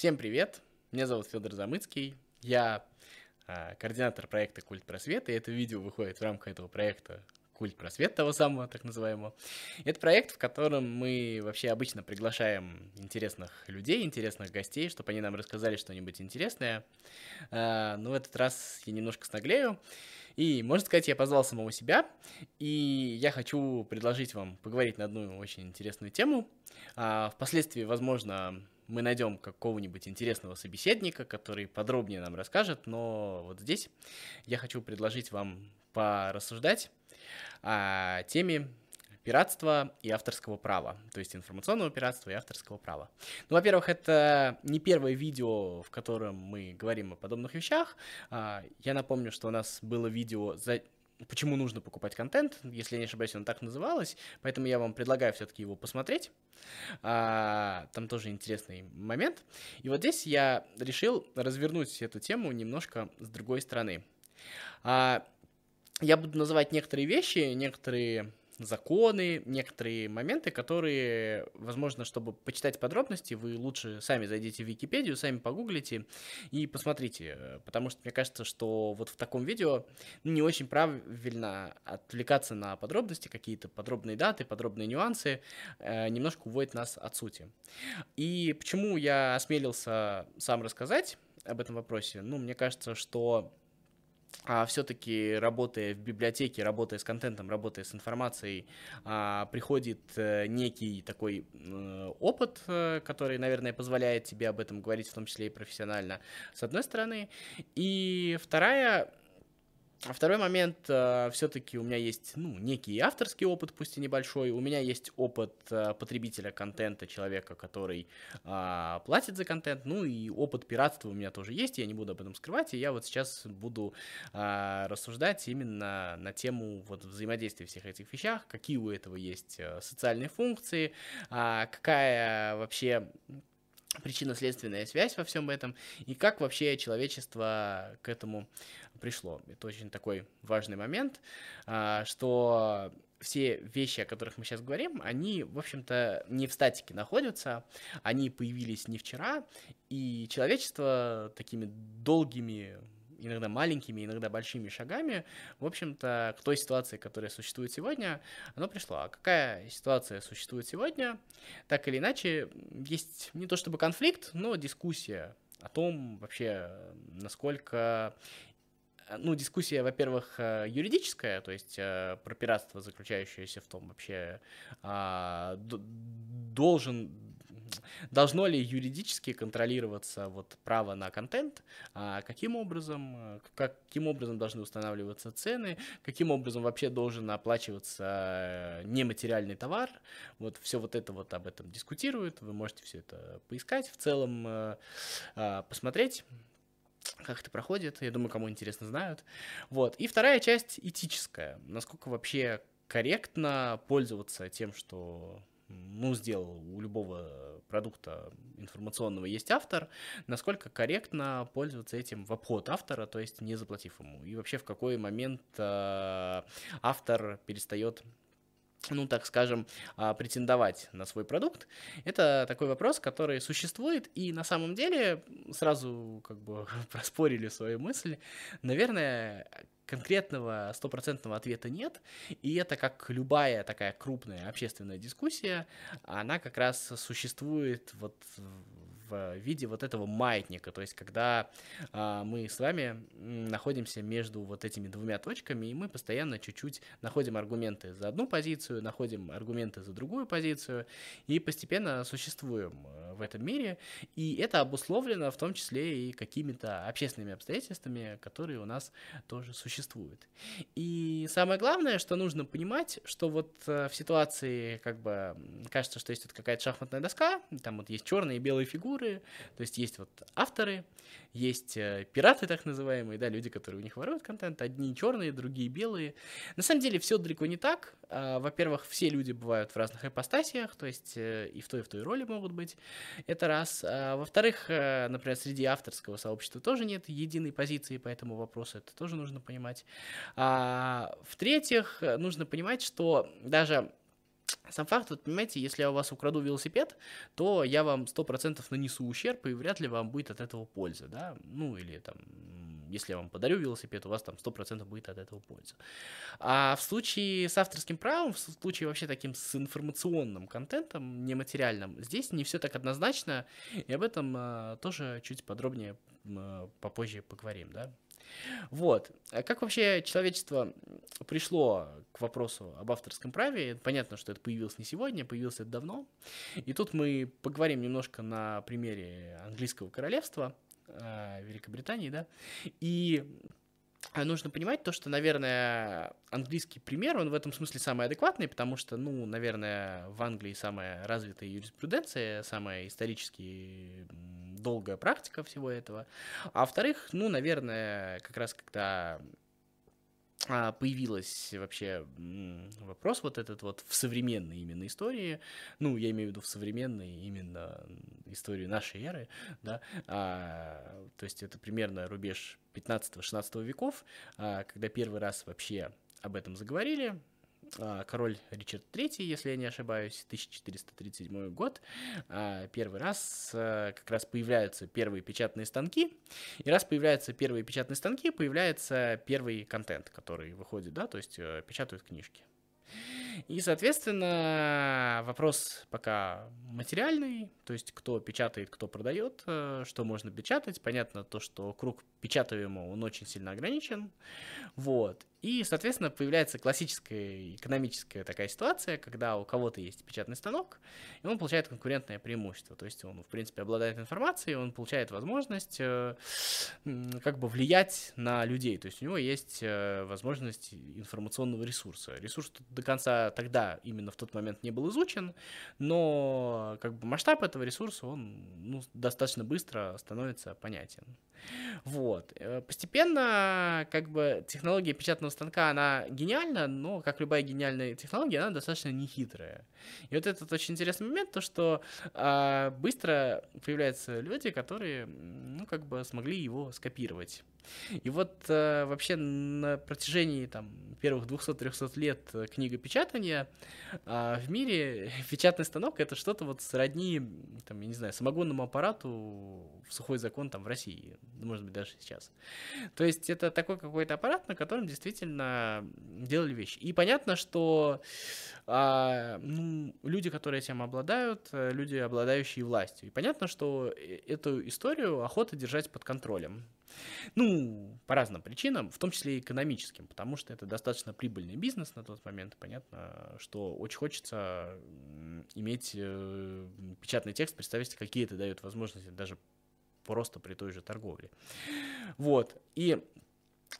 Всем привет! Меня зовут Федор Замыцкий. Я а, координатор проекта Культ Просвета, и это видео выходит в рамках этого проекта Культ Просвет, того самого, так называемого. Это проект, в котором мы вообще обычно приглашаем интересных людей, интересных гостей, чтобы они нам рассказали что-нибудь интересное. А, но в этот раз я немножко снаглею. И, можно сказать, я позвал самого себя, и я хочу предложить вам поговорить на одну очень интересную тему. А, впоследствии, возможно, мы найдем какого-нибудь интересного собеседника, который подробнее нам расскажет, но вот здесь я хочу предложить вам порассуждать о теме пиратства и авторского права, то есть информационного пиратства и авторского права. Ну, во-первых, это не первое видео, в котором мы говорим о подобных вещах. А, я напомню, что у нас было видео за почему нужно покупать контент, если я не ошибаюсь, он так называлось, поэтому я вам предлагаю все-таки его посмотреть. А, там тоже интересный момент. И вот здесь я решил развернуть эту тему немножко с другой стороны. А, я буду называть некоторые вещи, некоторые законы, некоторые моменты, которые, возможно, чтобы почитать подробности, вы лучше сами зайдите в Википедию, сами погуглите и посмотрите, потому что мне кажется, что вот в таком видео не очень правильно отвлекаться на подробности, какие-то подробные даты, подробные нюансы, э, немножко уводит нас от сути. И почему я осмелился сам рассказать об этом вопросе? Ну, мне кажется, что а все-таки работая в библиотеке, работая с контентом, работая с информацией, а, приходит а, некий такой а, опыт, а, который, наверное, позволяет тебе об этом говорить, в том числе и профессионально, с одной стороны. И вторая а второй момент, э, все-таки у меня есть, ну, некий авторский опыт, пусть и небольшой. У меня есть опыт э, потребителя контента, человека, который э, платит за контент. Ну и опыт пиратства у меня тоже есть, я не буду об этом скрывать. И я вот сейчас буду э, рассуждать именно на тему вот взаимодействия всех этих вещах, какие у этого есть э, социальные функции, э, какая вообще причинно-следственная связь во всем этом, и как вообще человечество к этому пришло. Это очень такой важный момент, а, что все вещи, о которых мы сейчас говорим, они, в общем-то, не в статике находятся, они появились не вчера, и человечество такими долгими иногда маленькими, иногда большими шагами, в общем-то, к той ситуации, которая существует сегодня, оно пришло. А какая ситуация существует сегодня? Так или иначе, есть не то чтобы конфликт, но дискуссия о том вообще, насколько ну, дискуссия, во-первых, э, юридическая, то есть э, про пиратство, заключающееся в том вообще, а, должен должно ли юридически контролироваться вот право на контент, а каким образом, э, каким образом должны устанавливаться цены, каким образом вообще должен оплачиваться нематериальный товар, вот все вот это вот об этом дискутируют, вы можете все это поискать, в целом а, посмотреть, как это проходит, я думаю, кому интересно знают. Вот. И вторая часть этическая. Насколько вообще корректно пользоваться тем, что ну, сделал у любого продукта информационного есть автор, насколько корректно пользоваться этим в обход автора, то есть не заплатив ему. И вообще в какой момент э, автор перестает ну, так скажем, а, претендовать на свой продукт, это такой вопрос, который существует, и на самом деле, сразу как бы проспорили свою мысль, наверное, конкретного стопроцентного ответа нет, и это как любая такая крупная общественная дискуссия, она как раз существует вот в виде вот этого маятника, то есть когда а, мы с вами находимся между вот этими двумя точками, и мы постоянно чуть-чуть находим аргументы за одну позицию, находим аргументы за другую позицию, и постепенно существуем э, в этом мире, и это обусловлено в том числе и какими-то общественными обстоятельствами, которые у нас тоже существуют. И самое главное, что нужно понимать, что вот э, в ситуации, как бы, кажется, что есть вот какая-то шахматная доска, там вот есть черные и белые фигуры, фигуры, то есть есть вот авторы, есть э, пираты так называемые, да, люди, которые у них воруют контент, одни черные, другие белые. На самом деле все далеко не так. А, во-первых, все люди бывают в разных ипостасиях, то есть э, и в той, и в той роли могут быть. Это раз. А, во-вторых, э, например, среди авторского сообщества тоже нет единой позиции по этому вопросу, это тоже нужно понимать. А, в-третьих, нужно понимать, что даже сам факт, вот понимаете, если я у вас украду велосипед, то я вам 100% нанесу ущерб, и вряд ли вам будет от этого польза, да, ну или там, если я вам подарю велосипед, у вас там 100% будет от этого польза. А в случае с авторским правом, в случае вообще таким с информационным контентом, нематериальным, здесь не все так однозначно, и об этом а, тоже чуть подробнее а, попозже поговорим, да. Вот. А как вообще человечество пришло к вопросу об авторском праве? Понятно, что это появилось не сегодня, появилось это давно. И тут мы поговорим немножко на примере английского королевства, а, Великобритании, да. И нужно понимать то, что, наверное, английский пример, он в этом смысле самый адекватный, потому что, ну, наверное, в Англии самая развитая юриспруденция, самая исторически долгая практика всего этого. А во-вторых, ну, наверное, как раз когда а, появилась вообще вопрос вот этот вот в современной именно истории, ну, я имею в виду в современной именно истории нашей эры, да, а, то есть это примерно рубеж 15-16 веков, а, когда первый раз вообще об этом заговорили, а, король Ричард III, если я не ошибаюсь, 1437 год, а, первый раз а, как раз появляются первые печатные станки, и раз появляются первые печатные станки, появляется первый контент, который выходит, да, то есть э, печатают книжки. И, соответственно, вопрос пока материальный, то есть кто печатает, кто продает, э, что можно печатать. Понятно то, что круг печатаемого, он очень сильно ограничен. Вот. И, соответственно, появляется классическая экономическая такая ситуация, когда у кого-то есть печатный станок, и он получает конкурентное преимущество. То есть он, в принципе, обладает информацией, он получает возможность э, как бы влиять на людей. То есть у него есть э, возможность информационного ресурса. Ресурс до конца тогда, именно в тот момент, не был изучен, но как бы масштаб этого ресурса, он ну, достаточно быстро становится понятен. Вот. Э, постепенно, как бы, технология печатного печатного станка, она гениальна, но, как любая гениальная технология, она достаточно нехитрая. И вот этот очень интересный момент, то, что э, быстро появляются люди, которые, ну, как бы смогли его скопировать. И вот э, вообще на протяжении там, первых 200-300 лет книгопечатания э, в мире печатный станок это что-то вот сродни, там, я не знаю, самогонному аппарату в сухой закон там в России, может быть, даже сейчас. То есть это такой какой-то аппарат, на котором действительно делали вещи. И понятно, что э, ну, люди, которые этим обладают, э, люди, обладающие властью. И понятно, что э, эту историю охота держать под контролем. Ну, по разным причинам, в том числе и экономическим, потому что это достаточно прибыльный бизнес на тот момент. Понятно, что очень хочется иметь э, печатный текст, представить какие это дает возможности даже просто при той же торговле. Вот. И,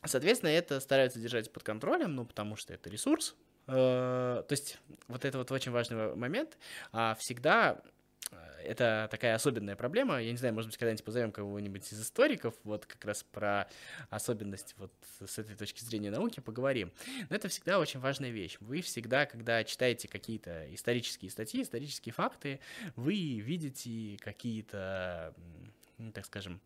соответственно, это стараются держать под контролем, ну, потому что это ресурс. Э, то есть вот это вот очень важный момент. А всегда это такая особенная проблема. Я не знаю, может быть, когда-нибудь позовем кого-нибудь из историков, вот как раз про особенность вот с этой точки зрения науки поговорим. Но это всегда очень важная вещь. Вы всегда, когда читаете какие-то исторические статьи, исторические факты, вы видите какие-то ну, так скажем,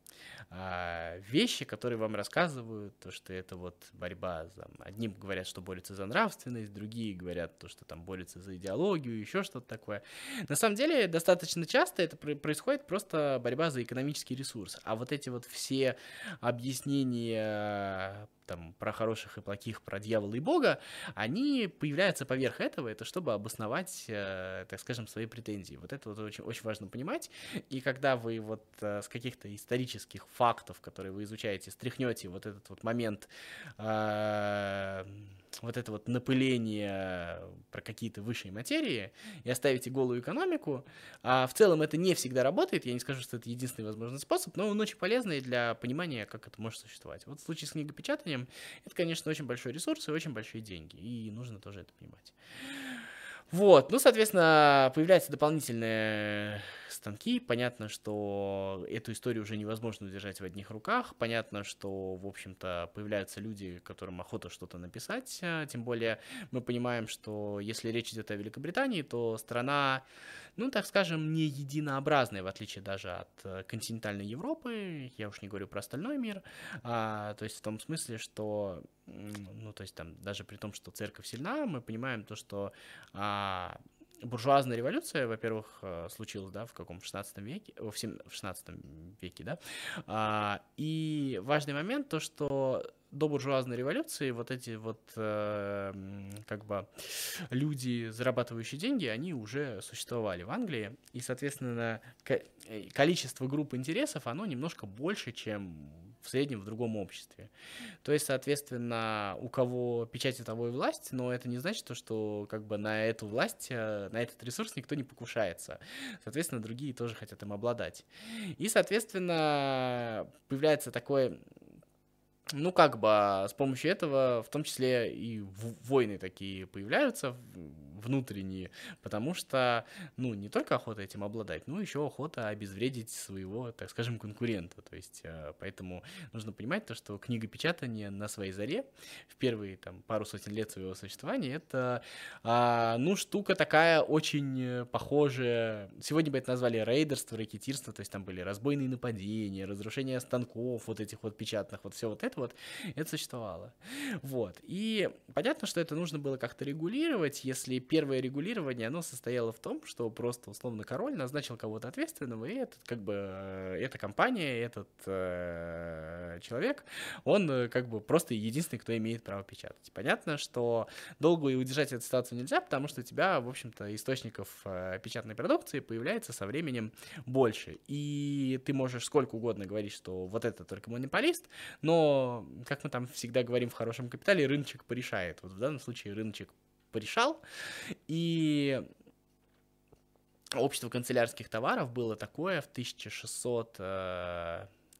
а, вещи, которые вам рассказывают, то, что это вот борьба, за... одни говорят, что борются за нравственность, другие говорят, то, что там борются за идеологию, еще что-то такое. На самом деле, достаточно часто это происходит просто борьба за экономический ресурс. А вот эти вот все объяснения там, про хороших и плохих, про дьявола и бога, они появляются поверх этого, это чтобы обосновать, э, так скажем, свои претензии. Вот это вот очень, очень важно понимать. И когда вы вот э, с каких-то исторических фактов, которые вы изучаете, стряхнете вот этот вот момент э, вот это вот напыление про какие-то высшие материи и оставите голую экономику. А в целом это не всегда работает, я не скажу, что это единственный возможный способ, но он очень полезный для понимания, как это может существовать. Вот в случае с книгопечатанием это, конечно, очень большой ресурс и очень большие деньги, и нужно тоже это понимать. Вот, ну, соответственно, появляются дополнительные станки. Понятно, что эту историю уже невозможно держать в одних руках. Понятно, что, в общем-то, появляются люди, которым охота что-то написать. Тем более мы понимаем, что если речь идет о Великобритании, то страна ну, так скажем, не единообразные, в отличие даже от э, континентальной Европы, я уж не говорю про остальной мир, а, то есть в том смысле, что, ну, то есть там даже при том, что церковь сильна, мы понимаем то, что а, буржуазная революция, во-первых, э, случилась, да, в каком, в 16 веке, в 16 веке, да, а, и важный момент то, что до буржуазной революции вот эти вот э, как бы люди, зарабатывающие деньги, они уже существовали в Англии, и, соответственно, э, количество групп интересов, оно немножко больше, чем в среднем в другом обществе. То есть, соответственно, у кого печать того и власть, но это не значит, что как бы на эту власть, э, на этот ресурс никто не покушается. Соответственно, другие тоже хотят им обладать. И, соответственно, появляется такой ну, как бы с помощью этого, в том числе и войны такие появляются внутренние, потому что, ну, не только охота этим обладать, но еще охота обезвредить своего, так скажем, конкурента. То есть, э, поэтому нужно понимать то, что книгопечатание на своей заре в первые там пару сотен лет своего существования, это, а, ну, штука такая очень похожая. Сегодня бы это назвали рейдерство, ракетирство, то есть там были разбойные нападения, разрушение станков, вот этих вот печатных, вот все вот это вот, это существовало. Вот. И понятно, что это нужно было как-то регулировать. Если первое регулирование, оно состояло в том, что просто условно король назначил кого-то ответственного, и этот как бы э, эта компания, этот э, человек, он э, как бы просто единственный, кто имеет право печатать. Понятно, что долго и удержать эту ситуацию нельзя, потому что у тебя, в общем-то, источников э, печатной продукции появляется со временем больше. И ты можешь сколько угодно говорить, что вот это только монополист, но как мы там всегда говорим в хорошем капитале, рыночек порешает. Вот в данном случае рыночек порешал, и общество канцелярских товаров было такое в 1600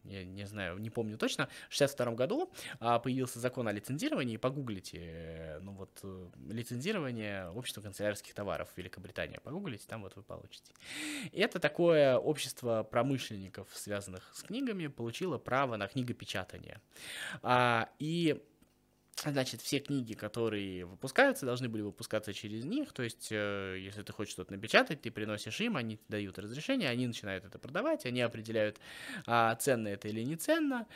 я не знаю, не помню точно, в 62 году а, появился закон о лицензировании, погуглите, э, ну вот, э, лицензирование общества канцелярских товаров в Великобритании, погуглите, там вот вы получите. Это такое общество промышленников, связанных с книгами, получило право на книгопечатание. А, и Значит, все книги, которые выпускаются, должны были выпускаться через них. То есть, э, если ты хочешь что-то напечатать, ты приносишь им, они дают разрешение, они начинают это продавать, они определяют, а, ценно это или не ценно.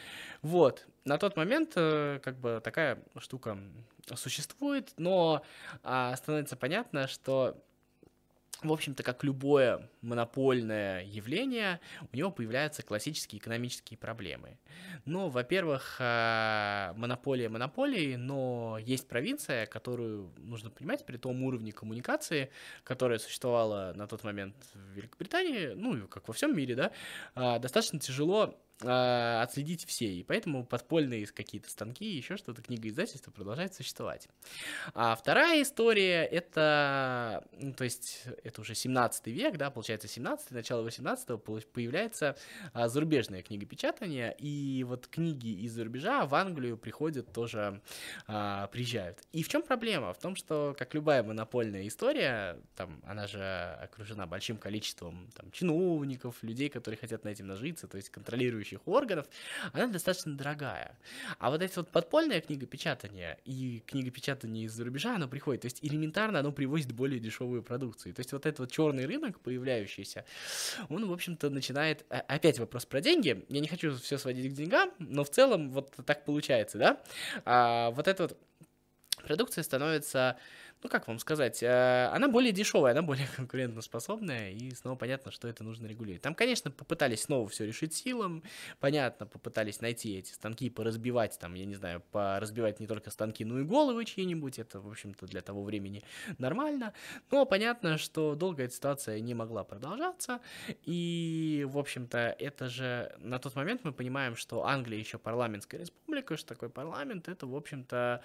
Вот. На тот момент, э, как бы, такая штука существует, но а, становится понятно, что в общем-то, как любое монопольное явление, у него появляются классические экономические проблемы. Ну, во-первых, а, монополия монополии, но есть провинция, которую нужно понимать при том уровне коммуникации, которая существовала на тот момент в Великобритании, ну, как во всем мире, да, а, достаточно тяжело э, отследить все, и поэтому подпольные какие-то станки, еще что-то, книга издательства продолжает существовать. А вторая история, это, ну, то есть, это уже 17 век, да, получается 17 начало 18 появляется а, зарубежное книгопечатание, и вот книги из-за рубежа в Англию приходят тоже, а, приезжают. И в чем проблема? В том, что, как любая монопольная история, там, она же окружена большим количеством там, чиновников, людей, которые хотят на этим нажиться, то есть контролирующих контролирующих органов, она достаточно дорогая. А вот эти вот подпольное книгопечатание и книгопечатание из-за рубежа, оно приходит, то есть элементарно оно привозит более дешевую продукцию. То есть вот этот вот черный рынок появляющийся, он, в общем-то, начинает... А, опять вопрос про деньги. Я не хочу все сводить к деньгам, но в целом вот так получается, да? А, вот эта вот продукция становится ну как вам сказать, э, она более дешевая, она более конкурентоспособная, и снова понятно, что это нужно регулировать. Там, конечно, попытались снова все решить силом, понятно, попытались найти эти станки, поразбивать, там, я не знаю, поразбивать не только станки, но и головы чьи-нибудь, это, в общем-то, для того времени нормально, но понятно, что долго эта ситуация не могла продолжаться, и, в общем-то, это же, на тот момент мы понимаем, что Англия еще парламентская республика, что такое парламент, это, в общем-то,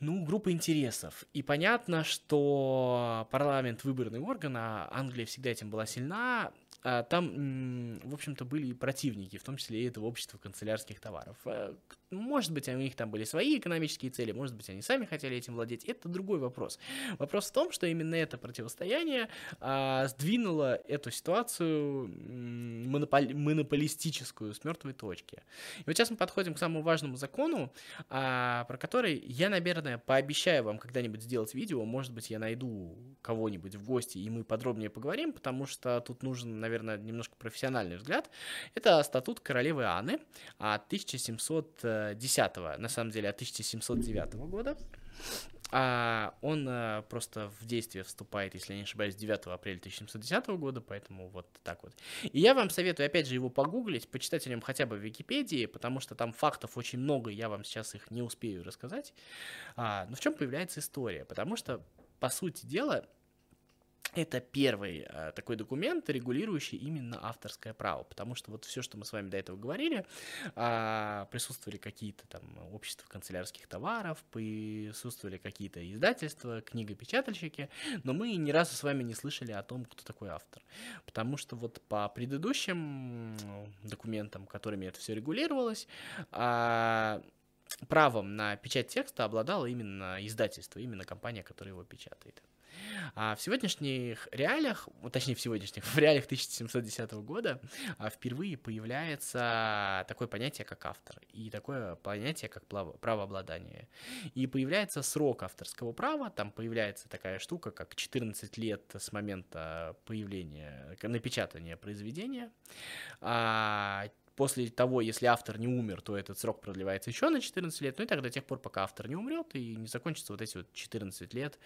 ну, группа интересов. И понятно, что парламент выборный орган, а Англия всегда этим была сильна, там, в общем-то, были и противники, в том числе и этого общества канцелярских товаров. Э, может быть, у них там были свои экономические цели, может быть, они сами хотели этим владеть. Это другой вопрос. Вопрос в том, что именно это противостояние а, сдвинуло эту ситуацию монополи- монополистическую с мертвой точки. И вот сейчас мы подходим к самому важному закону, а, про который я, наверное, пообещаю вам когда-нибудь сделать видео. Может быть, я найду кого-нибудь в гости, и мы подробнее поговорим, потому что тут нужен, наверное, немножко профессиональный взгляд. Это статут королевы Анны от 1700 10 на самом деле, от 1709 года. а он а, просто в действие вступает, если я не ошибаюсь, 9 апреля 1710 года, поэтому вот так вот. И я вам советую, опять же, его погуглить, почитать о нем хотя бы в Википедии, потому что там фактов очень много, я вам сейчас их не успею рассказать. А, но в чем появляется история? Потому что, по сути дела, это первый э, такой документ, регулирующий именно авторское право, потому что вот все, что мы с вами до этого говорили, э, присутствовали какие-то там общества канцелярских товаров, присутствовали какие-то издательства, книгопечатальщики, но мы ни разу с вами не слышали о том, кто такой автор, потому что вот по предыдущим документам, которыми это все регулировалось, э, правом на печать текста обладало именно издательство, именно компания, которая его печатает. А в сегодняшних реалиях, точнее в сегодняшних, в реалиях 1710 года а, впервые появляется такое понятие, как автор, и такое понятие, как правообладание. И появляется срок авторского права, там появляется такая штука, как 14 лет с момента появления, напечатания произведения, а после того, если автор не умер, то этот срок продлевается еще на 14 лет, ну и так до тех пор, пока автор не умрет и не закончится вот эти вот 14 лет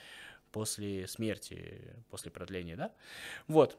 после смерти, после продления, да. Вот.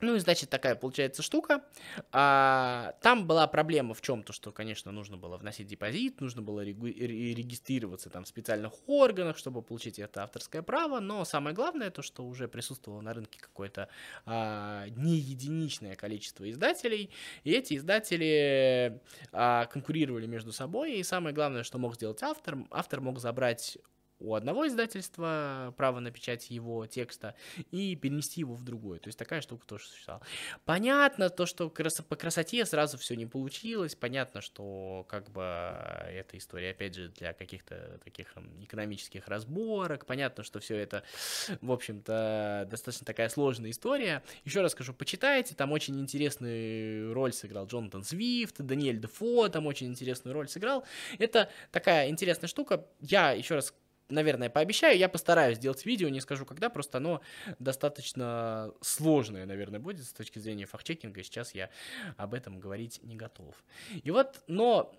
Ну и значит такая получается штука. А, там была проблема в чем-то, что, конечно, нужно было вносить депозит, нужно было регистрироваться там в специальных органах, чтобы получить это авторское право. Но самое главное то, что уже присутствовало на рынке какое-то а, не единичное количество издателей, и эти издатели а, конкурировали между собой. И самое главное, что мог сделать автор, автор мог забрать у одного издательства право на печать его текста и перенести его в другое. То есть такая штука тоже существовала. Понятно то, что по красоте сразу все не получилось. Понятно, что как бы эта история, опять же, для каких-то таких экономических разборок. Понятно, что все это, в общем-то, достаточно такая сложная история. Еще раз скажу, почитайте, там очень интересную роль сыграл Джонатан Свифт, Даниэль Дефо там очень интересную роль сыграл. Это такая интересная штука. Я еще раз наверное, пообещаю. Я постараюсь сделать видео, не скажу когда, просто оно достаточно сложное, наверное, будет с точки зрения фактчекинга. Сейчас я об этом говорить не готов. И вот, но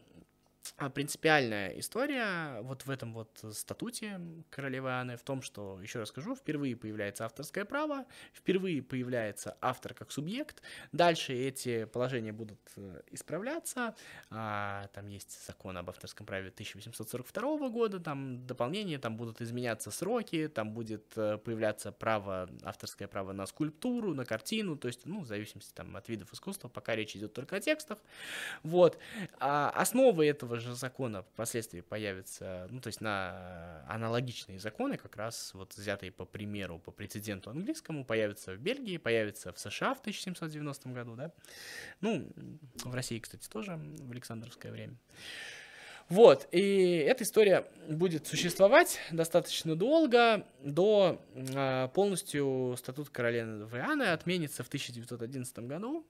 принципиальная история вот в этом вот статуте королевы Анны в том, что, еще раз скажу, впервые появляется авторское право, впервые появляется автор как субъект, дальше эти положения будут э, исправляться, а, там есть закон об авторском праве 1842 года, там дополнение, там будут изменяться сроки, там будет э, появляться право, авторское право на скульптуру, на картину, то есть, ну, в зависимости там от видов искусства, пока речь идет только о текстах, вот, а основы этого этого же закона впоследствии появятся, ну, то есть на аналогичные законы, как раз вот взятые по примеру, по прецеденту английскому, появятся в Бельгии, появятся в США в 1790 году, да, ну, в России, кстати, тоже в Александровское время. Вот, и эта история будет существовать достаточно долго, до э, полностью статут королевы Анны отменится в 1911 году,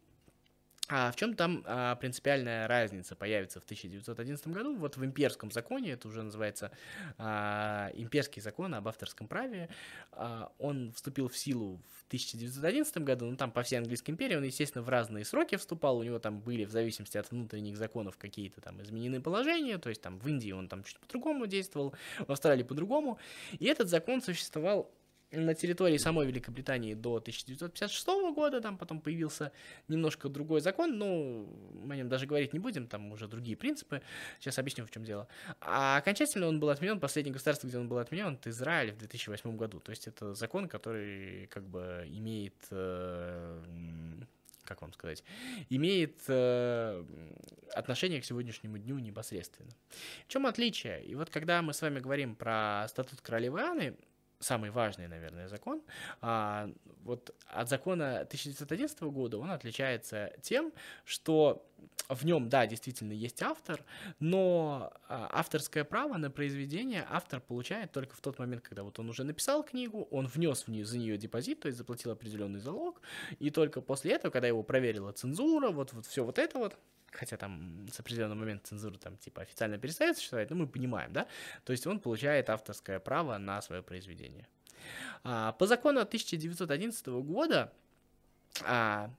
а в чем там а, принципиальная разница появится в 1911 году? Вот в имперском законе, это уже называется а, имперский закон об авторском праве, а, он вступил в силу в 1911 году, ну там по всей английской империи, он, естественно, в разные сроки вступал, у него там были в зависимости от внутренних законов какие-то там изменены положения, то есть там в Индии он там чуть по-другому действовал, в Австралии по-другому, и этот закон существовал на территории самой Великобритании до 1956 года, там потом появился немножко другой закон, но мы о нем даже говорить не будем, там уже другие принципы, сейчас объясню, в чем дело. А окончательно он был отменен, последнее государство, где он был отменен, это Израиль в 2008 году, то есть это закон, который как бы имеет э, как вам сказать, имеет э, отношение к сегодняшнему дню непосредственно. В чем отличие? И вот когда мы с вами говорим про статут королевы Анны, самый важный, наверное, закон. А, вот от закона 1911 года он отличается тем, что в нем, да, действительно есть автор, но а, авторское право на произведение автор получает только в тот момент, когда вот он уже написал книгу, он внес в нее, за нее депозит, то есть заплатил определенный залог, и только после этого, когда его проверила цензура, вот, вот все вот это вот, хотя там с определенного момента цензура там типа официально перестает существовать, но мы понимаем, да, то есть он получает авторское право на свое произведение. А, по закону 1911 года а,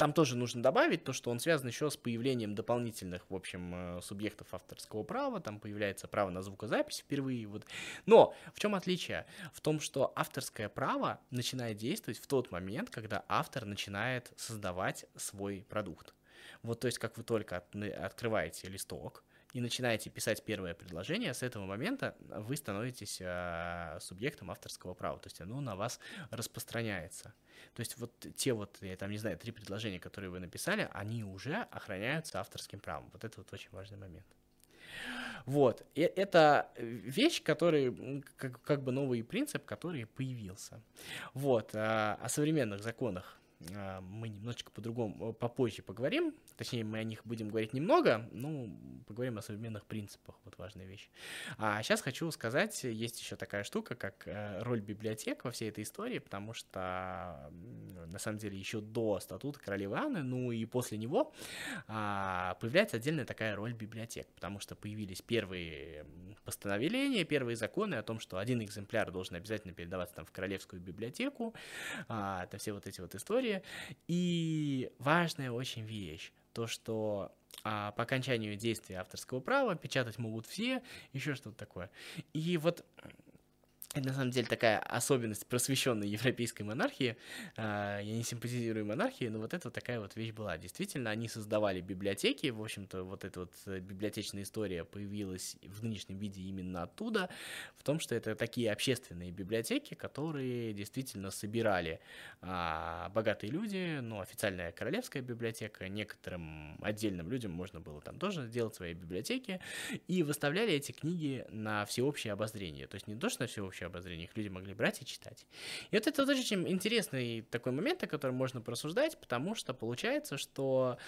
там тоже нужно добавить то, что он связан еще с появлением дополнительных, в общем, э, субъектов авторского права, там появляется право на звукозапись впервые, вот. Но в чем отличие? В том, что авторское право начинает действовать в тот момент, когда автор начинает создавать свой продукт. Вот, то есть, как вы только от, открываете листок, и начинаете писать первое предложение, с этого момента вы становитесь э, субъектом авторского права, то есть оно на вас распространяется. То есть вот те вот, я там не знаю, три предложения, которые вы написали, они уже охраняются авторским правом. Вот это вот очень важный момент. Вот, и это вещь, который, как, как бы новый принцип, который появился. Вот, а, о современных законах мы немножечко по-другому, попозже поговорим, точнее, мы о них будем говорить немного, ну, поговорим о современных принципах, вот важная вещь. А сейчас хочу сказать, есть еще такая штука, как э, роль библиотек во всей этой истории, потому что, на самом деле, еще до статута королевы Анны, ну и после него, а, появляется отдельная такая роль библиотек, потому что появились первые постановления, первые законы о том, что один экземпляр должен обязательно передаваться там в королевскую библиотеку, а, это все вот эти вот истории, история. И важная очень вещь, то, что а, по окончанию действия авторского права печатать могут все, еще что-то такое. И вот это на самом деле такая особенность просвещенной европейской монархии. А, я не симпатизирую монархии, но вот это вот такая вот вещь была. Действительно, они создавали библиотеки. В общем-то, вот эта вот э, библиотечная история появилась в нынешнем виде именно оттуда, в том, что это такие общественные библиотеки, которые действительно собирали а, богатые люди, ну, официальная королевская библиотека, некоторым отдельным людям можно было там тоже сделать свои библиотеки, и выставляли эти книги на всеобщее обозрение. То есть не то, что на всеобщее общее обозрение, их люди могли брать и читать. И вот это очень интересный такой момент, о котором можно порассуждать, потому что получается, что,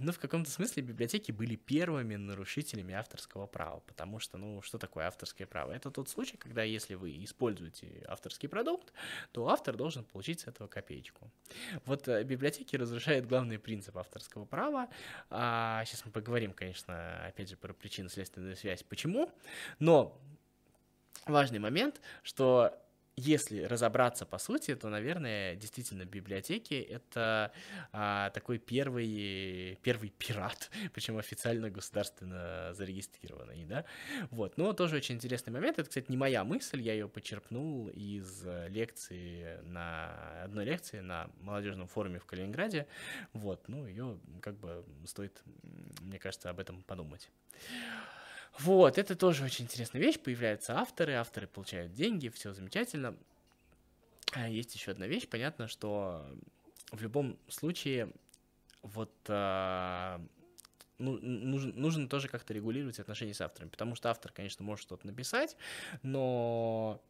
ну, в каком-то смысле библиотеки были первыми нарушителями авторского права, потому что, ну, что такое авторское право? Это тот случай, когда если вы используете авторский продукт, то автор должен получить с этого копеечку. Вот э, библиотеки разрушают главный принцип авторского права. А, сейчас мы поговорим, конечно, опять же, про причинно-следственную связь, почему, но важный момент, что если разобраться по сути, то, наверное, действительно библиотеки это а, такой первый, первый пират, причем официально государственно зарегистрированный, да. Вот, но тоже очень интересный момент. Это, кстати, не моя мысль, я ее почерпнул из лекции на одной лекции на молодежном форуме в Калининграде. Вот, ну ее как бы стоит, мне кажется, об этом подумать. Вот, это тоже очень интересная вещь. Появляются авторы, авторы получают деньги, все замечательно. А есть еще одна вещь. Понятно, что в любом случае вот а, ну, нужно, нужно тоже как-то регулировать отношения с автором, потому что автор, конечно, может что-то написать, но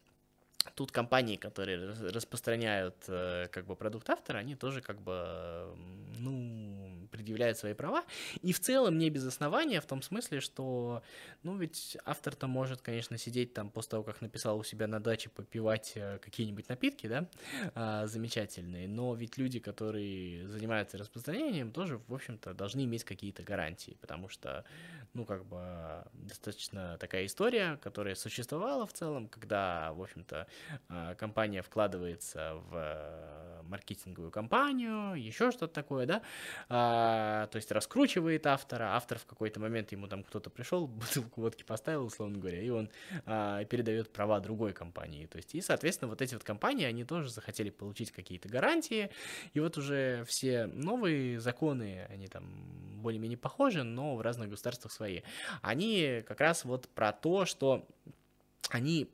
тут компании, которые распространяют э, как бы продукт автора, они тоже как бы, ну, предъявляют свои права. И в целом не без основания, в том смысле, что, ну, ведь автор-то может, конечно, сидеть там после того, как написал у себя на даче, попивать э, какие-нибудь напитки, да, а, замечательные, но ведь люди, которые занимаются распространением, тоже, в общем-то, должны иметь какие-то гарантии, потому что, ну, как бы, достаточно такая история, которая существовала в целом, когда, в общем-то, а, компания вкладывается в э, маркетинговую кампанию, еще что-то такое, да, а, то есть раскручивает автора, автор в какой-то момент ему там кто-то пришел, бутылку водки поставил, условно говоря, и он а, передает права другой компании, то есть, и, соответственно, вот эти вот компании, они тоже захотели получить какие-то гарантии, и вот уже все новые законы, они там более-менее похожи, но в разных государствах свои, они как раз вот про то, что они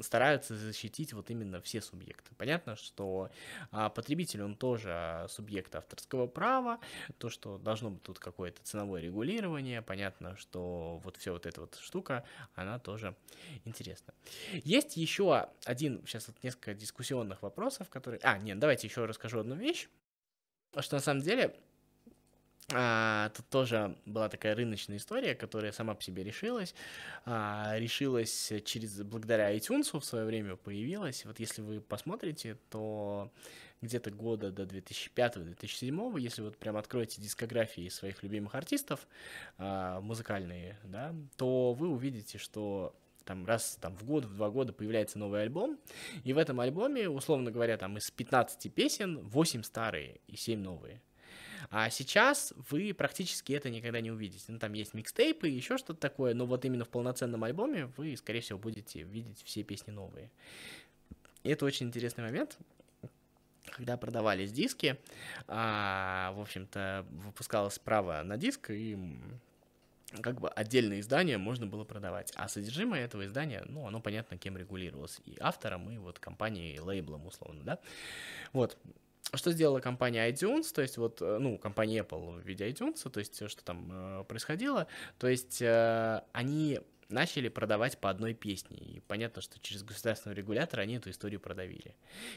стараются защитить вот именно все субъекты. Понятно, что а, потребитель, он тоже субъект авторского права, то, что должно быть тут какое-то ценовое регулирование, понятно, что вот вся вот эта вот штука, она тоже интересна. Есть еще один, сейчас вот несколько дискуссионных вопросов, которые... А, нет, давайте еще расскажу одну вещь, что на самом деле а, тут тоже была такая рыночная история, которая сама по себе решилась. А, решилась через благодаря iTunes в свое время появилась. Вот если вы посмотрите, то где-то года до 2005-2007, если вот прям откроете дискографии своих любимых артистов а, музыкальные, да, то вы увидите, что там раз там, в год, в два года появляется новый альбом, и в этом альбоме, условно говоря, там из 15 песен 8 старые и 7 новые. А сейчас вы практически это никогда не увидите. Ну, там есть микстейпы и еще что-то такое, но вот именно в полноценном альбоме вы, скорее всего, будете видеть все песни новые. И это очень интересный момент, когда продавались диски, а, в общем-то, выпускалось право на диск, и как бы отдельное издание можно было продавать. А содержимое этого издания, ну, оно понятно, кем регулировалось. И автором, и вот компанией, лейблом, условно, да. Вот. Что сделала компания iTunes, то есть вот, э, ну, компания Apple в виде iTunes, то есть что там э, происходило, то есть э, они начали продавать по одной песне. И понятно, что через государственного регулятора они эту историю продавили.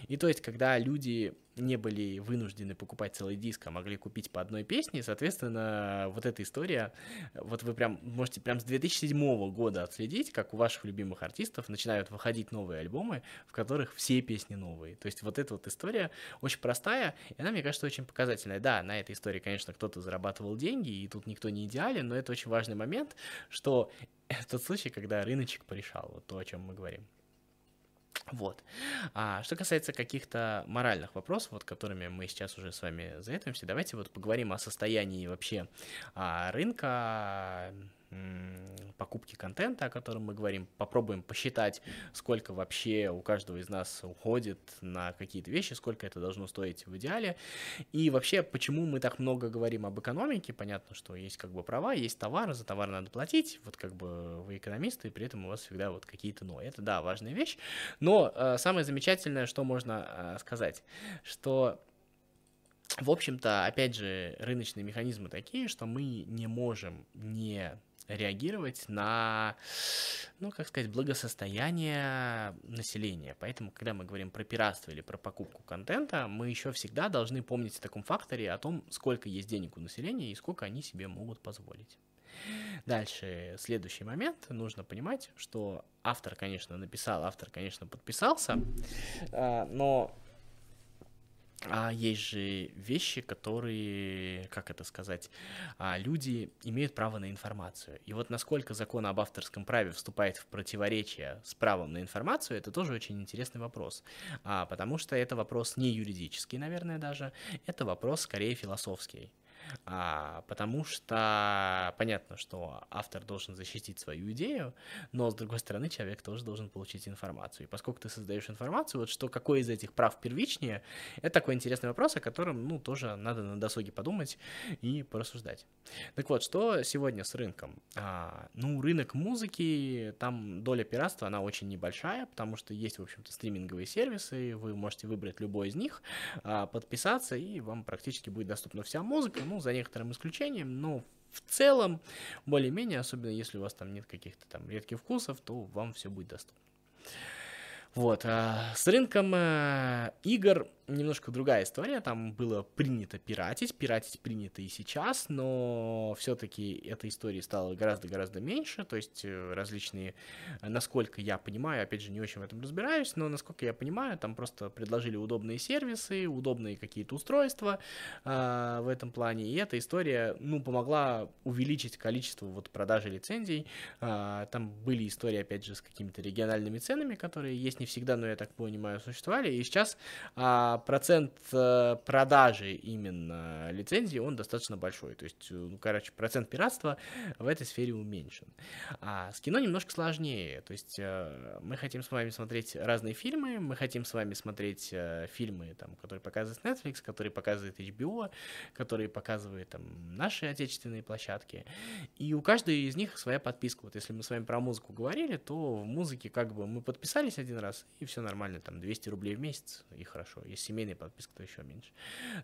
И то есть, когда люди не были вынуждены покупать целый диск, а могли купить по одной песне, соответственно, вот эта история, вот вы прям можете прям с 2007 года отследить, как у ваших любимых артистов начинают выходить новые альбомы, в которых все песни новые. То есть вот эта вот история очень простая, и она, мне кажется, очень показательная. Да, на этой истории, конечно, кто-то зарабатывал деньги, и тут никто не идеален, но это очень важный момент, что тот случай, когда рыночек порешал, вот то, о чем мы говорим. Вот. А что касается каких-то моральных вопросов, вот которыми мы сейчас уже с вами заэтуемся, давайте вот поговорим о состоянии вообще а, рынка, покупки контента, о котором мы говорим, попробуем посчитать, сколько вообще у каждого из нас уходит на какие-то вещи, сколько это должно стоить в идеале, и вообще, почему мы так много говорим об экономике, понятно, что есть как бы права, есть товар, за товар надо платить, вот как бы вы экономисты, и при этом у вас всегда вот какие-то но. Это, да, важная вещь, но э, самое замечательное, что можно э, сказать, что в общем-то, опять же, рыночные механизмы такие, что мы не можем не реагировать на, ну, как сказать, благосостояние населения. Поэтому, когда мы говорим про пиратство или про покупку контента, мы еще всегда должны помнить о таком факторе, о том, сколько есть денег у населения и сколько они себе могут позволить. Дальше, следующий момент, нужно понимать, что автор, конечно, написал, автор, конечно, подписался, а, но а есть же вещи, которые, как это сказать, а, люди имеют право на информацию. И вот насколько закон об авторском праве вступает в противоречие с правом на информацию, это тоже очень интересный вопрос. А, потому что это вопрос не юридический, наверное, даже, это вопрос скорее философский а, потому что понятно, что автор должен защитить свою идею, но с другой стороны человек тоже должен получить информацию. И поскольку ты создаешь информацию, вот что какой из этих прав первичнее, это такой интересный вопрос, о котором, ну, тоже надо на досуге подумать и порассуждать. Так вот, что сегодня с рынком? А, ну, рынок музыки, там доля пиратства, она очень небольшая, потому что есть, в общем-то, стриминговые сервисы, вы можете выбрать любой из них, а, подписаться, и вам практически будет доступна вся музыка, ну, за некоторым исключением, но в целом, более-менее, особенно если у вас там нет каких-то там редких вкусов, то вам все будет доступно. Вот, а с рынком э, игр немножко другая история, там было принято пиратить, пиратить принято и сейчас, но все-таки этой истории стало гораздо-гораздо меньше, то есть э, различные, э, насколько я понимаю, опять же, не очень в этом разбираюсь, но насколько я понимаю, там просто предложили удобные сервисы, удобные какие-то устройства э, в этом плане, и эта история, ну, помогла увеличить количество вот продажи лицензий, э, там были истории, опять же, с какими-то региональными ценами, которые есть не всегда, но я так понимаю, существовали, и сейчас э, процент э, продажи именно лицензии, он достаточно большой. То есть, э, ну, короче, процент пиратства в этой сфере уменьшен. А с кино немножко сложнее. То есть, э, мы хотим с вами смотреть разные фильмы, мы хотим с вами смотреть фильмы, там, которые показывает Netflix, которые показывает HBO, которые показывают там наши отечественные площадки. И у каждой из них своя подписка. Вот если мы с вами про музыку говорили, то в музыке как бы мы подписались один раз, и все нормально, там 200 рублей в месяц, и хорошо. Если семейная подписка, то еще меньше.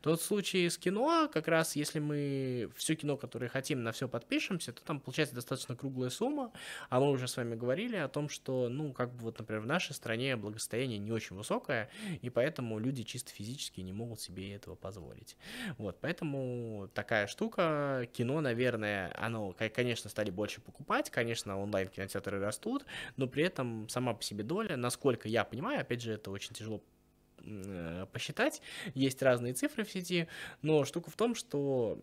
Тот случай с кино, как раз если мы все кино, которое хотим, на все подпишемся, то там получается достаточно круглая сумма, а мы уже с вами говорили о том, что, ну, как бы вот, например, в нашей стране благосостояние не очень высокое, и поэтому люди чисто физически не могут себе этого позволить. Вот, поэтому такая штука, кино, наверное, оно, конечно, стали больше покупать, конечно, онлайн-кинотеатры растут, но при этом сама по себе доля, насколько я понимаю, опять же, это очень тяжело посчитать. Есть разные цифры в сети, но штука в том, что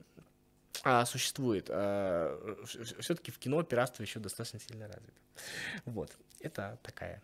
а, существует. А, все-таки в кино пиратство еще достаточно сильно развито. Вот, это такая.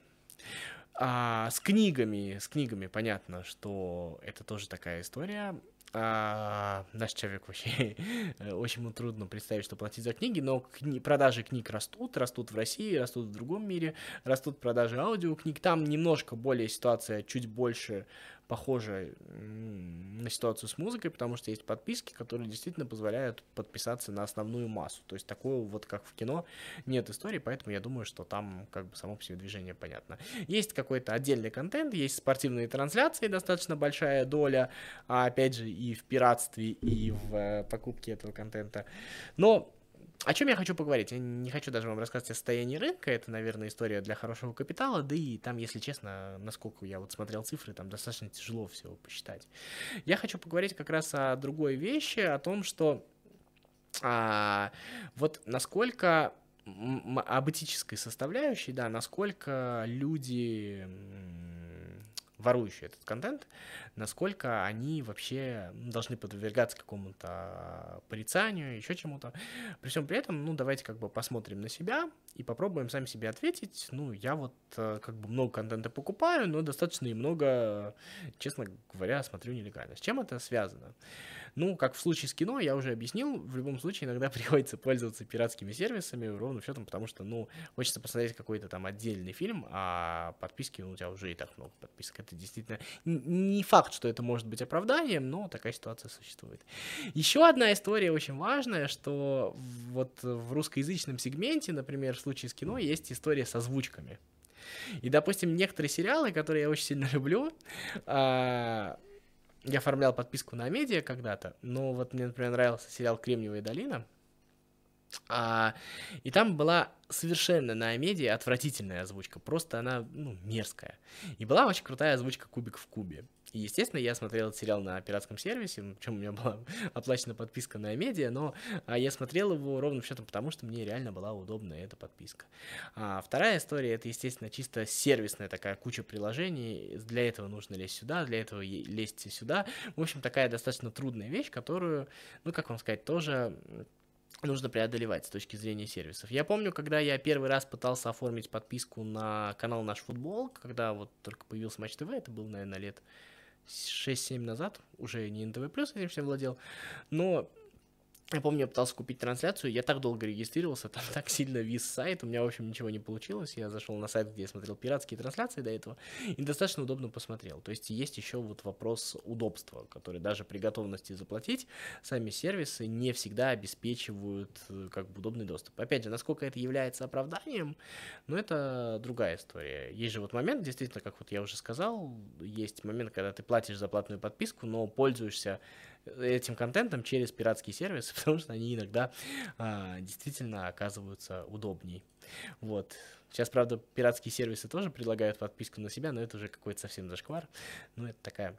А с книгами, с книгами понятно, что это тоже такая история. А, наш человек вообще очень трудно представить, что платить за книги, но кни- продажи книг растут, растут в России, растут в другом мире, растут продажи аудиокниг. Там немножко более ситуация чуть больше похожа на ситуацию с музыкой, потому что есть подписки, которые действительно позволяют подписаться на основную массу. То есть такого вот как в кино нет истории, поэтому я думаю, что там как бы само по себе движение понятно. Есть какой-то отдельный контент, есть спортивные трансляции, достаточно большая доля, а опять же и в пиратстве, и в э, покупке этого контента. Но о чем я хочу поговорить? Я не хочу даже вам рассказывать о состоянии рынка, это, наверное, история для хорошего капитала, да и там, если честно, насколько я вот смотрел цифры, там достаточно тяжело всего посчитать. Я хочу поговорить как раз о другой вещи, о том, что а, вот насколько об этической составляющей, да, насколько люди ворующие этот контент, насколько они вообще должны подвергаться какому-то порицанию, еще чему-то. При всем при этом, ну, давайте как бы посмотрим на себя и попробуем сами себе ответить. Ну, я вот э, как бы много контента покупаю, но достаточно и много, честно говоря, смотрю нелегально. С чем это связано? Ну, как в случае с кино, я уже объяснил, в любом случае иногда приходится пользоваться пиратскими сервисами, ровно счетом, потому что, ну, хочется посмотреть какой-то там отдельный фильм, а подписки, ну, у тебя уже и так много подписок. Это действительно не факт, что это может быть оправданием, но такая ситуация существует. Еще одна история очень важная, что вот в русскоязычном сегменте, например, в случае с кино, есть история с озвучками. И, допустим, некоторые сериалы, которые я очень сильно люблю, а, я оформлял подписку на медиа когда-то, но вот мне, например, нравился сериал «Кремниевая долина», а, и там была совершенно на медиа отвратительная озвучка, просто она, ну, мерзкая. И была очень крутая озвучка «Кубик в кубе». И, естественно, я смотрел этот сериал на пиратском сервисе, причем у меня была оплачена подписка на медиа, но а, я смотрел его ровным счетом потому, что мне реально была удобна эта подписка. А, вторая история, это, естественно, чисто сервисная такая куча приложений, для этого нужно лезть сюда, для этого лезть сюда. В общем, такая достаточно трудная вещь, которую, ну, как вам сказать, тоже нужно преодолевать с точки зрения сервисов. Я помню, когда я первый раз пытался оформить подписку на канал Наш Футбол, когда вот только появился Матч ТВ, это был, наверное, лет 6-7 назад, уже не НТВ+, этим всем владел, но я помню, я пытался купить трансляцию, я так долго регистрировался, там так сильно вис сайт, у меня, в общем, ничего не получилось. Я зашел на сайт, где я смотрел пиратские трансляции до этого, и достаточно удобно посмотрел. То есть есть еще вот вопрос удобства, который даже при готовности заплатить, сами сервисы не всегда обеспечивают э, как бы удобный доступ. Опять же, насколько это является оправданием, ну, это другая история. Есть же вот момент, действительно, как вот я уже сказал, есть момент, когда ты платишь за платную подписку, но пользуешься этим контентом через пиратские сервисы, потому что они иногда а, действительно оказываются удобней. Вот. Сейчас, правда, пиратские сервисы тоже предлагают подписку на себя, но это уже какой-то совсем зашквар. Ну, это такая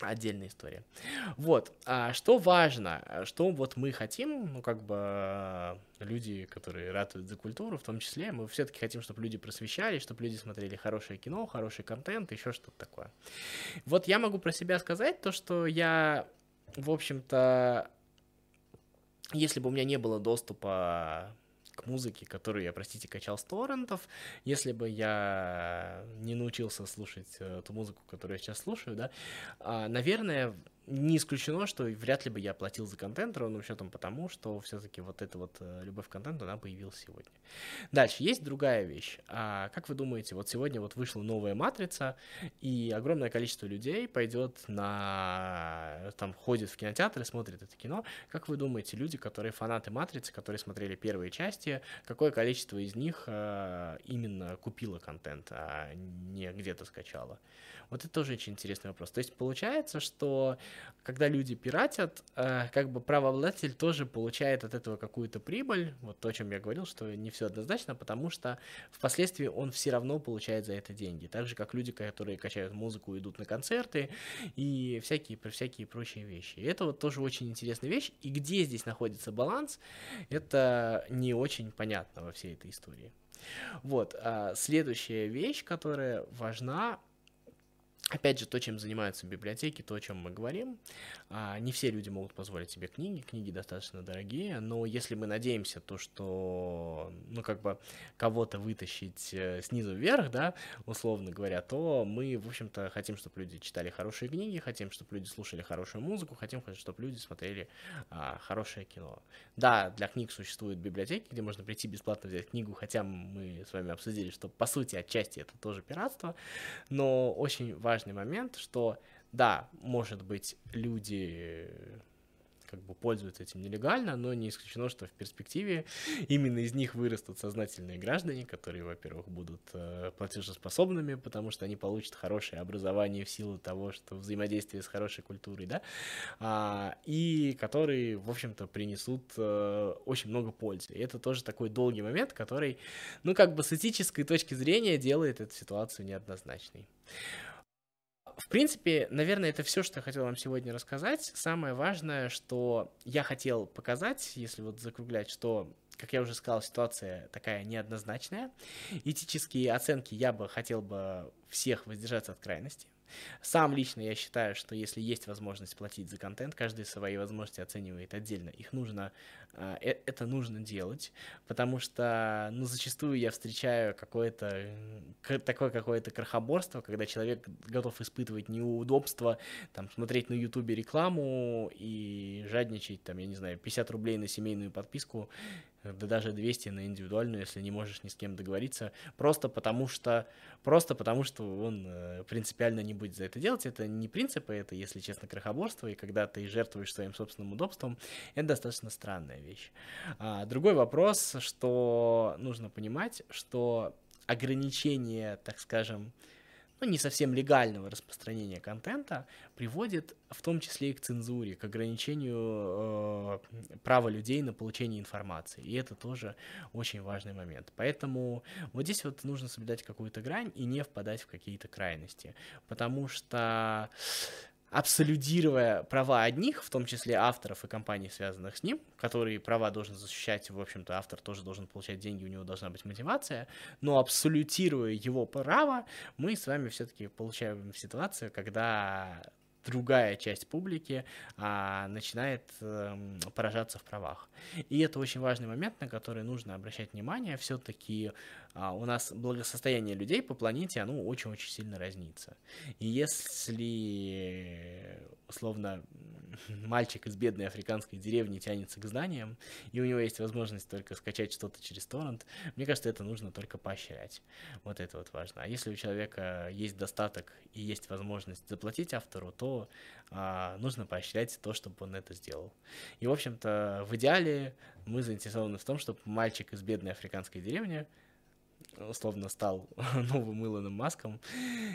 отдельная история. Вот, а что важно, что вот мы хотим, ну, как бы люди, которые ратуют за культуру, в том числе, мы все-таки хотим, чтобы люди просвещали, чтобы люди смотрели хорошее кино, хороший контент, еще что-то такое. Вот я могу про себя сказать то, что я, в общем-то, если бы у меня не было доступа к музыке, которую я, простите, качал с торрентов. Если бы я не научился слушать э, ту музыку, которую я сейчас слушаю, да, а, наверное, не исключено, что вряд ли бы я платил за контент, ровным счетом потому, что все-таки вот эта вот э, любовь к контенту, она появилась сегодня. Дальше, есть другая вещь. А, как вы думаете, вот сегодня вот вышла новая «Матрица», и огромное количество людей пойдет на... там ходит в кинотеатр и смотрит это кино. Как вы думаете, люди, которые фанаты «Матрицы», которые смотрели первые части, какое количество из них а, именно купило контент, а не где-то скачало? Вот это тоже очень интересный вопрос. То есть получается, что когда люди пиратят, э, как бы правообладатель тоже получает от этого какую-то прибыль, вот то, о чем я говорил, что не все однозначно, потому что впоследствии он все равно получает за это деньги. Так же, как люди, которые качают музыку, идут на концерты и всякие, всякие прочие вещи. И это вот тоже очень интересная вещь. И где здесь находится баланс, это не очень понятно во всей этой истории. Вот, а следующая вещь, которая важна, Опять же, то, чем занимаются библиотеки, то, о чем мы говорим, а, не все люди могут позволить себе книги, книги достаточно дорогие, но если мы надеемся, то, что, ну, как бы кого-то вытащить э, снизу вверх, да, условно говоря, то мы, в общем-то, хотим, чтобы люди читали хорошие книги, хотим, чтобы люди слушали хорошую музыку, хотим, чтобы люди смотрели а, хорошее кино. Да, для книг существуют библиотеки, где можно прийти бесплатно взять книгу, хотя мы с вами обсудили, что, по сути, отчасти это тоже пиратство, но очень важно важный момент, что да, может быть, люди как бы пользуются этим нелегально, но не исключено, что в перспективе именно из них вырастут сознательные граждане, которые, во-первых, будут э, платежеспособными, потому что они получат хорошее образование в силу того, что взаимодействие с хорошей культурой, да, а, и которые, в общем-то, принесут э, очень много пользы. И это тоже такой долгий момент, который, ну, как бы с этической точки зрения делает эту ситуацию неоднозначной в принципе, наверное, это все, что я хотел вам сегодня рассказать. Самое важное, что я хотел показать, если вот закруглять, что как я уже сказал, ситуация такая неоднозначная. Этические оценки я бы хотел бы всех воздержаться от крайности. Сам лично я считаю, что если есть возможность платить за контент, каждый свои возможности оценивает отдельно. Их нужно, а, э, это нужно делать, потому что, ну, зачастую я встречаю какое-то, такое какое-то крохоборство, когда человек готов испытывать неудобства, там, смотреть на ютубе рекламу и жадничать, там, я не знаю, 50 рублей на семейную подписку, да даже 200 на индивидуальную, если не можешь ни с кем договориться, просто потому что, просто потому что он э, принципиально не будет за это делать. Это не принципы, это, если честно, крохоборство, и когда ты жертвуешь своим собственным удобством, это достаточно странная вещь. А, другой вопрос, что нужно понимать, что ограничение, так скажем, ну, не совсем легального распространения контента приводит в том числе и к цензуре, к ограничению э, права людей на получение информации. И это тоже очень важный момент. Поэтому вот здесь вот нужно соблюдать какую-то грань и не впадать в какие-то крайности. Потому что абсолютируя права одних, в том числе авторов и компаний, связанных с ним, которые права должен защищать, в общем-то, автор тоже должен получать деньги, у него должна быть мотивация, но абсолютируя его право, мы с вами все-таки получаем ситуацию, когда другая часть публики а, начинает а, поражаться в правах. И это очень важный момент, на который нужно обращать внимание. Все-таки а, у нас благосостояние людей по планете, оно очень-очень сильно разнится. И если, условно, мальчик из бедной африканской деревни тянется к знаниям, и у него есть возможность только скачать что-то через торрент, мне кажется, это нужно только поощрять. Вот это вот важно. А если у человека есть достаток и есть возможность заплатить автору, то а, нужно поощрять то, чтобы он это сделал. И, в общем-то, в идеале мы заинтересованы в том, чтобы мальчик из бедной африканской деревни условно стал новым Илоном Маском,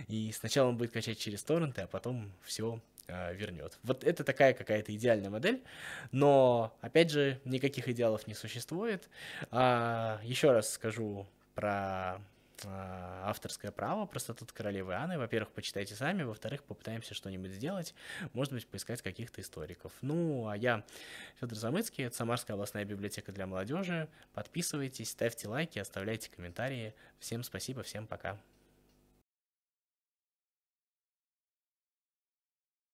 и сначала он будет качать через торренты, а потом все э, вернет. Вот это такая какая-то идеальная модель, но, опять же, никаких идеалов не существует. А, еще раз скажу про а, авторское право, про статут королевы Анны. Во-первых, почитайте сами, во-вторых, попытаемся что-нибудь сделать, может быть, поискать каких-то историков. Ну, а я Федор Замыцкий, это Самарская областная библиотека для молодежи. Подписывайтесь, ставьте лайки, оставляйте комментарии. Всем спасибо, всем пока.